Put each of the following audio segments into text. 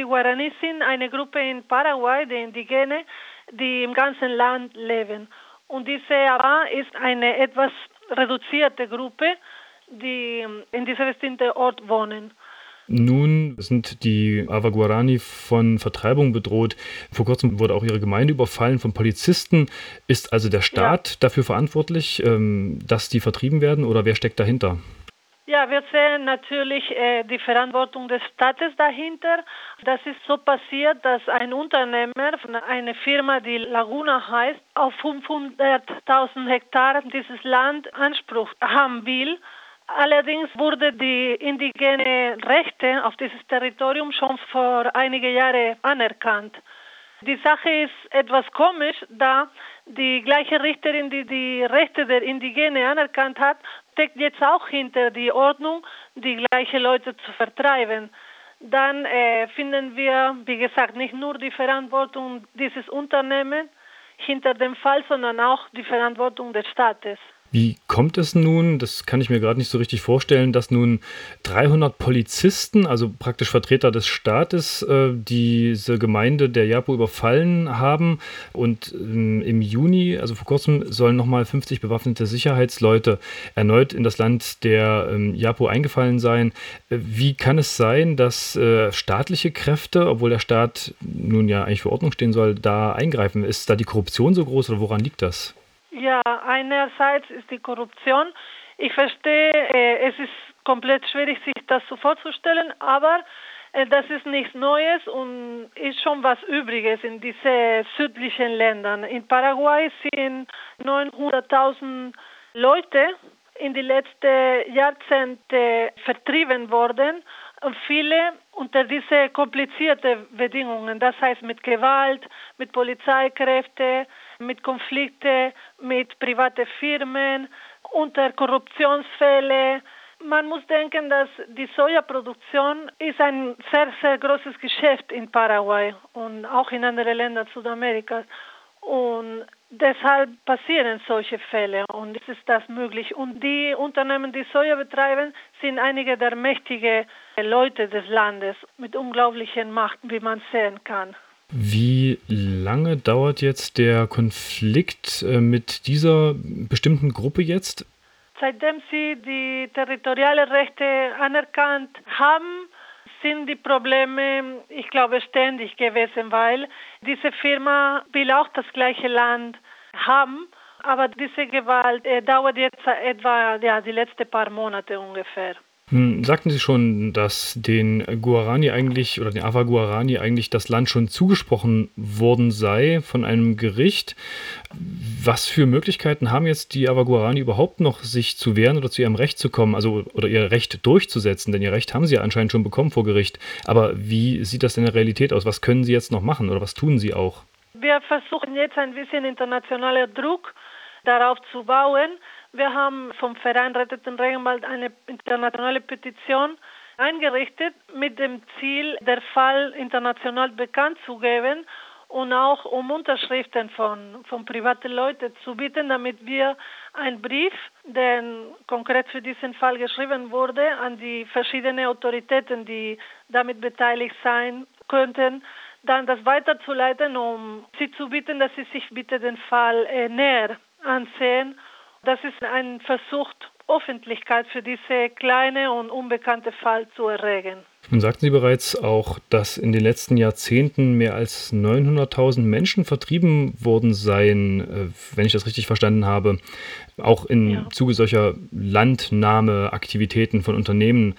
die Guarani sind eine Gruppe in Paraguay, die Indigene, die im ganzen Land leben. Und diese Ava ist eine etwas reduzierte Gruppe, die in diesem bestimmten Ort wohnen. Nun sind die Ava Guarani von Vertreibung bedroht. Vor kurzem wurde auch ihre Gemeinde überfallen von Polizisten. Ist also der Staat ja. dafür verantwortlich, ähm, dass die vertrieben werden oder wer steckt dahinter? Ja, wir sehen natürlich äh, die Verantwortung des Staates dahinter. Das ist so passiert, dass ein Unternehmer von einer Firma, die Laguna heißt, auf 500.000 Hektar dieses Land Anspruch haben will. Allerdings wurde die indigene Rechte auf dieses Territorium schon vor einigen Jahren anerkannt. Die Sache ist etwas komisch, da die gleiche Richterin, die die Rechte der Indigene anerkannt hat, steckt jetzt auch hinter die Ordnung, die gleichen Leute zu vertreiben. Dann äh, finden wir, wie gesagt, nicht nur die Verantwortung dieses Unternehmens hinter dem Fall, sondern auch die Verantwortung des Staates. Wie kommt es nun, das kann ich mir gerade nicht so richtig vorstellen, dass nun 300 Polizisten, also praktisch Vertreter des Staates, äh, diese Gemeinde der Japo überfallen haben und ähm, im Juni, also vor kurzem, sollen nochmal 50 bewaffnete Sicherheitsleute erneut in das Land der ähm, Japo eingefallen sein. Äh, wie kann es sein, dass äh, staatliche Kräfte, obwohl der Staat nun ja eigentlich für Ordnung stehen soll, da eingreifen? Ist da die Korruption so groß oder woran liegt das? Ja, einerseits ist die Korruption. Ich verstehe, äh, es ist komplett schwierig, sich das so vorzustellen, aber äh, das ist nichts Neues und ist schon was Übriges in diesen südlichen Ländern. In Paraguay sind 900.000 Leute in die letzten Jahrzehnte vertrieben worden und viele unter diese komplizierten Bedingungen, das heißt mit Gewalt, mit Polizeikräften, mit Konflikten mit privaten Firmen, unter Korruptionsfälle. Man muss denken, dass die Sojaproduktion ist ein sehr, sehr großes Geschäft in Paraguay und auch in anderen Ländern Südamerikas. Und deshalb passieren solche Fälle und es ist das möglich. Und die Unternehmen, die Soja betreiben, sind einige der mächtigen Leute des Landes mit unglaublichen Macht, wie man sehen kann. Wie lange dauert jetzt der Konflikt äh, mit dieser bestimmten Gruppe jetzt? Seitdem sie die territorialen Rechte anerkannt haben, sind die Probleme, ich glaube, ständig gewesen, weil diese Firma will auch das gleiche Land haben, aber diese Gewalt äh, dauert jetzt etwa ja, die letzten paar Monate ungefähr. Nun sagten Sie schon, dass den Guarani eigentlich oder den Ava Guarani eigentlich das Land schon zugesprochen worden sei von einem Gericht. Was für Möglichkeiten haben jetzt die Ava Guarani überhaupt noch, sich zu wehren oder zu ihrem Recht zu kommen, also oder ihr Recht durchzusetzen? Denn ihr Recht haben sie ja anscheinend schon bekommen vor Gericht. Aber wie sieht das in der Realität aus? Was können sie jetzt noch machen oder was tun sie auch? Wir versuchen jetzt ein bisschen internationaler Druck darauf zu bauen wir haben vom Verein Rettet den Regenwald eine internationale Petition eingerichtet mit dem Ziel, der Fall international bekannt zu geben und auch um Unterschriften von, von privaten Leuten zu bieten, damit wir einen Brief, der konkret für diesen Fall geschrieben wurde, an die verschiedenen Autoritäten, die damit beteiligt sein könnten, dann das weiterzuleiten, um sie zu bitten, dass sie sich bitte den Fall äh, näher ansehen das ist ein Versuch, Öffentlichkeit für diese kleine und unbekannte Fall zu erregen. Nun sagten Sie bereits auch, dass in den letzten Jahrzehnten mehr als 900.000 Menschen vertrieben worden seien, äh, wenn ich das richtig verstanden habe, auch im ja. Zuge solcher Landnahmeaktivitäten von Unternehmen.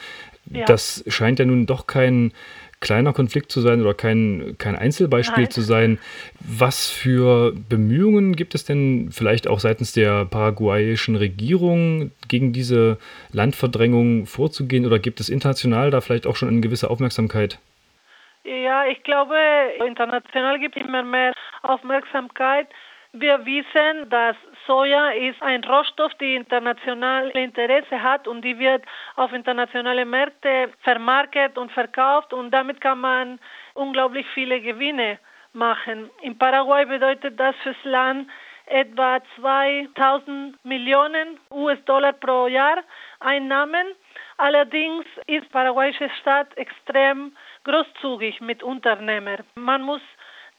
Ja. Das scheint ja nun doch kein kleiner Konflikt zu sein oder kein, kein Einzelbeispiel Nein. zu sein. Was für Bemühungen gibt es denn vielleicht auch seitens der paraguayischen Regierung gegen diese Landverdrängung vorzugehen oder gibt es international da vielleicht auch schon eine gewisse Aufmerksamkeit? Ja, ich glaube, international gibt es immer mehr Aufmerksamkeit. Wir wissen, dass Soja ist ein Rohstoff, der internationale Interesse hat und die wird auf internationale Märkte vermarktet und verkauft und damit kann man unglaublich viele Gewinne machen. In Paraguay bedeutet das fürs Land etwa 2000 Millionen US-Dollar pro Jahr Einnahmen. Allerdings ist paraguayische Staat extrem großzügig mit Unternehmern. Man muss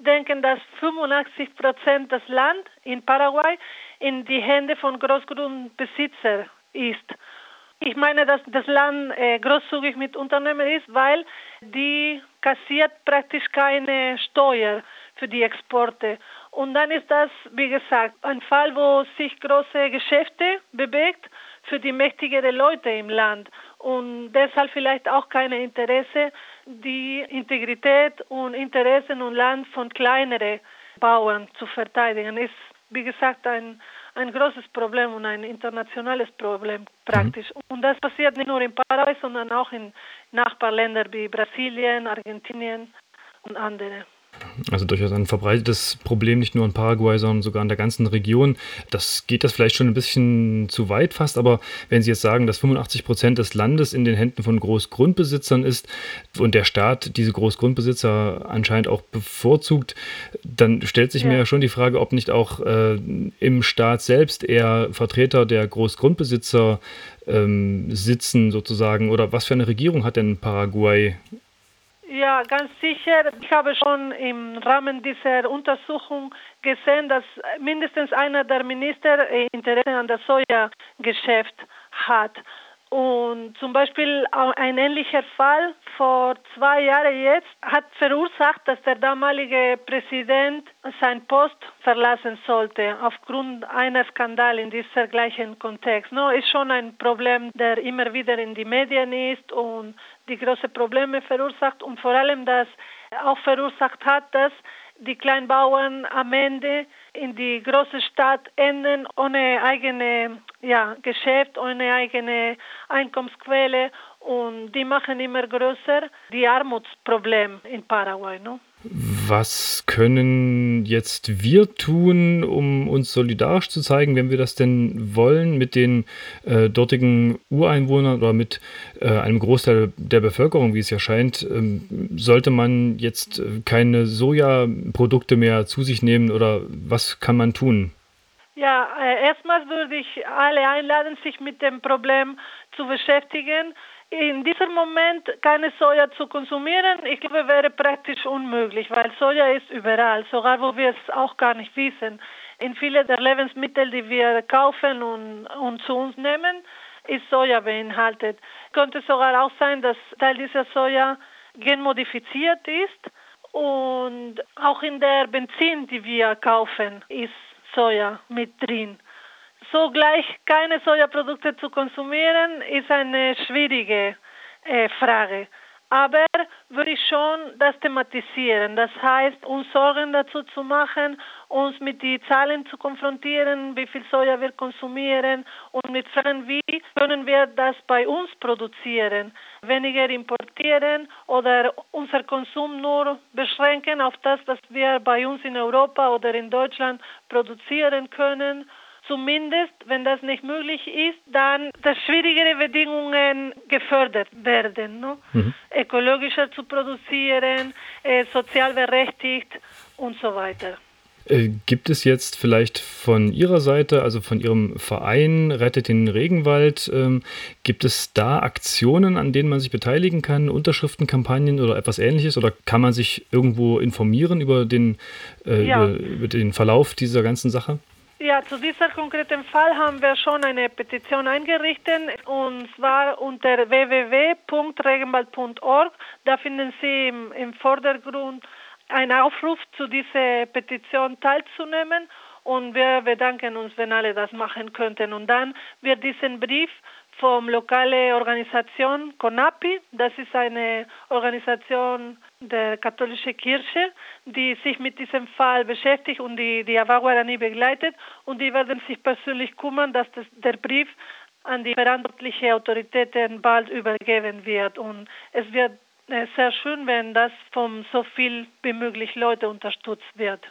denken, dass 85 Prozent des Land in Paraguay in die Hände von Großgrundbesitzern ist. Ich meine, dass das Land äh, großzügig mit Unternehmen ist, weil die kassiert praktisch keine Steuer für die Exporte. Und dann ist das, wie gesagt, ein Fall, wo sich große Geschäfte bewegt für die mächtigeren Leute im Land und deshalb vielleicht auch kein Interesse, die Integrität und Interessen und Land von kleineren Bauern zu verteidigen. Ist, wie gesagt, ein, ein großes Problem und ein internationales Problem praktisch. Mhm. Und das passiert nicht nur in Paraguay, sondern auch in Nachbarländern wie Brasilien, Argentinien und andere. Also durchaus ein verbreitetes Problem, nicht nur in Paraguay, sondern sogar in der ganzen Region. Das geht das vielleicht schon ein bisschen zu weit fast, aber wenn Sie jetzt sagen, dass 85 Prozent des Landes in den Händen von Großgrundbesitzern ist und der Staat diese Großgrundbesitzer anscheinend auch bevorzugt, dann stellt sich ja. mir ja schon die Frage, ob nicht auch äh, im Staat selbst eher Vertreter der Großgrundbesitzer ähm, sitzen sozusagen oder was für eine Regierung hat denn Paraguay ja, ganz sicher. Ich habe schon im Rahmen dieser Untersuchung gesehen, dass mindestens einer der Minister Interesse an das Sojageschäft hat. Und zum Beispiel ein ähnlicher Fall vor zwei Jahren jetzt hat verursacht, dass der damalige Präsident sein Post verlassen sollte aufgrund einer Skandal in diesem gleichen Kontext. No, ist schon ein Problem, der immer wieder in die Medien ist und die große Probleme verursacht und vor allem das auch verursacht hat, dass die Kleinbauern am Ende in die große Stadt enden ohne eigene ja, Geschäft, ohne eigene Einkommensquelle und die machen immer größer die Armutsproblem in Paraguay. No? Was können jetzt wir tun, um uns solidarisch zu zeigen, wenn wir das denn wollen, mit den äh, dortigen Ureinwohnern oder mit äh, einem Großteil der Bevölkerung, wie es ja scheint? Ähm, sollte man jetzt äh, keine Sojaprodukte mehr zu sich nehmen oder was kann man tun? Ja, äh, erstmal würde ich alle einladen, sich mit dem Problem zu beschäftigen in diesem Moment keine Soja zu konsumieren, ich glaube, wäre praktisch unmöglich, weil Soja ist überall, sogar wo wir es auch gar nicht wissen. In vielen der Lebensmittel, die wir kaufen und, und zu uns nehmen, ist Soja beinhaltet. Könnte sogar auch sein, dass Teil dieser Soja genmodifiziert ist und auch in der Benzin, die wir kaufen, ist Soja mit drin so gleich keine Sojaprodukte zu konsumieren, ist eine schwierige äh, Frage. Aber würde ich schon das thematisieren. Das heißt, uns Sorgen dazu zu machen, uns mit den Zahlen zu konfrontieren, wie viel Soja wir konsumieren und mit Fragen, wie können wir das bei uns produzieren, weniger importieren oder unser Konsum nur beschränken auf das, was wir bei uns in Europa oder in Deutschland produzieren können Zumindest, wenn das nicht möglich ist, dann, dass schwierigere Bedingungen gefördert werden. Ne? Mhm. Ökologischer zu produzieren, äh, sozial berechtigt und so weiter. Äh, gibt es jetzt vielleicht von Ihrer Seite, also von Ihrem Verein Rettet den Regenwald, ähm, gibt es da Aktionen, an denen man sich beteiligen kann, Unterschriftenkampagnen oder etwas ähnliches? Oder kann man sich irgendwo informieren über den, äh, ja. über, über, den Verlauf dieser ganzen Sache? Ja, zu diesem konkreten Fall haben wir schon eine Petition eingerichtet und zwar unter www.regenwald.org. Da finden Sie im, im Vordergrund einen Aufruf, zu dieser Petition teilzunehmen und wir bedanken uns, wenn alle das machen könnten. Und dann wird diesen Brief vom lokale Organisation CONAPI, das ist eine Organisation der katholischen Kirche, die sich mit diesem Fall beschäftigt und die die Awaguarani begleitet und die werden sich persönlich kümmern, dass das, der Brief an die verantwortlichen Autoritäten bald übergeben wird und es wird äh, sehr schön, wenn das von so viel wie möglich Leute unterstützt wird.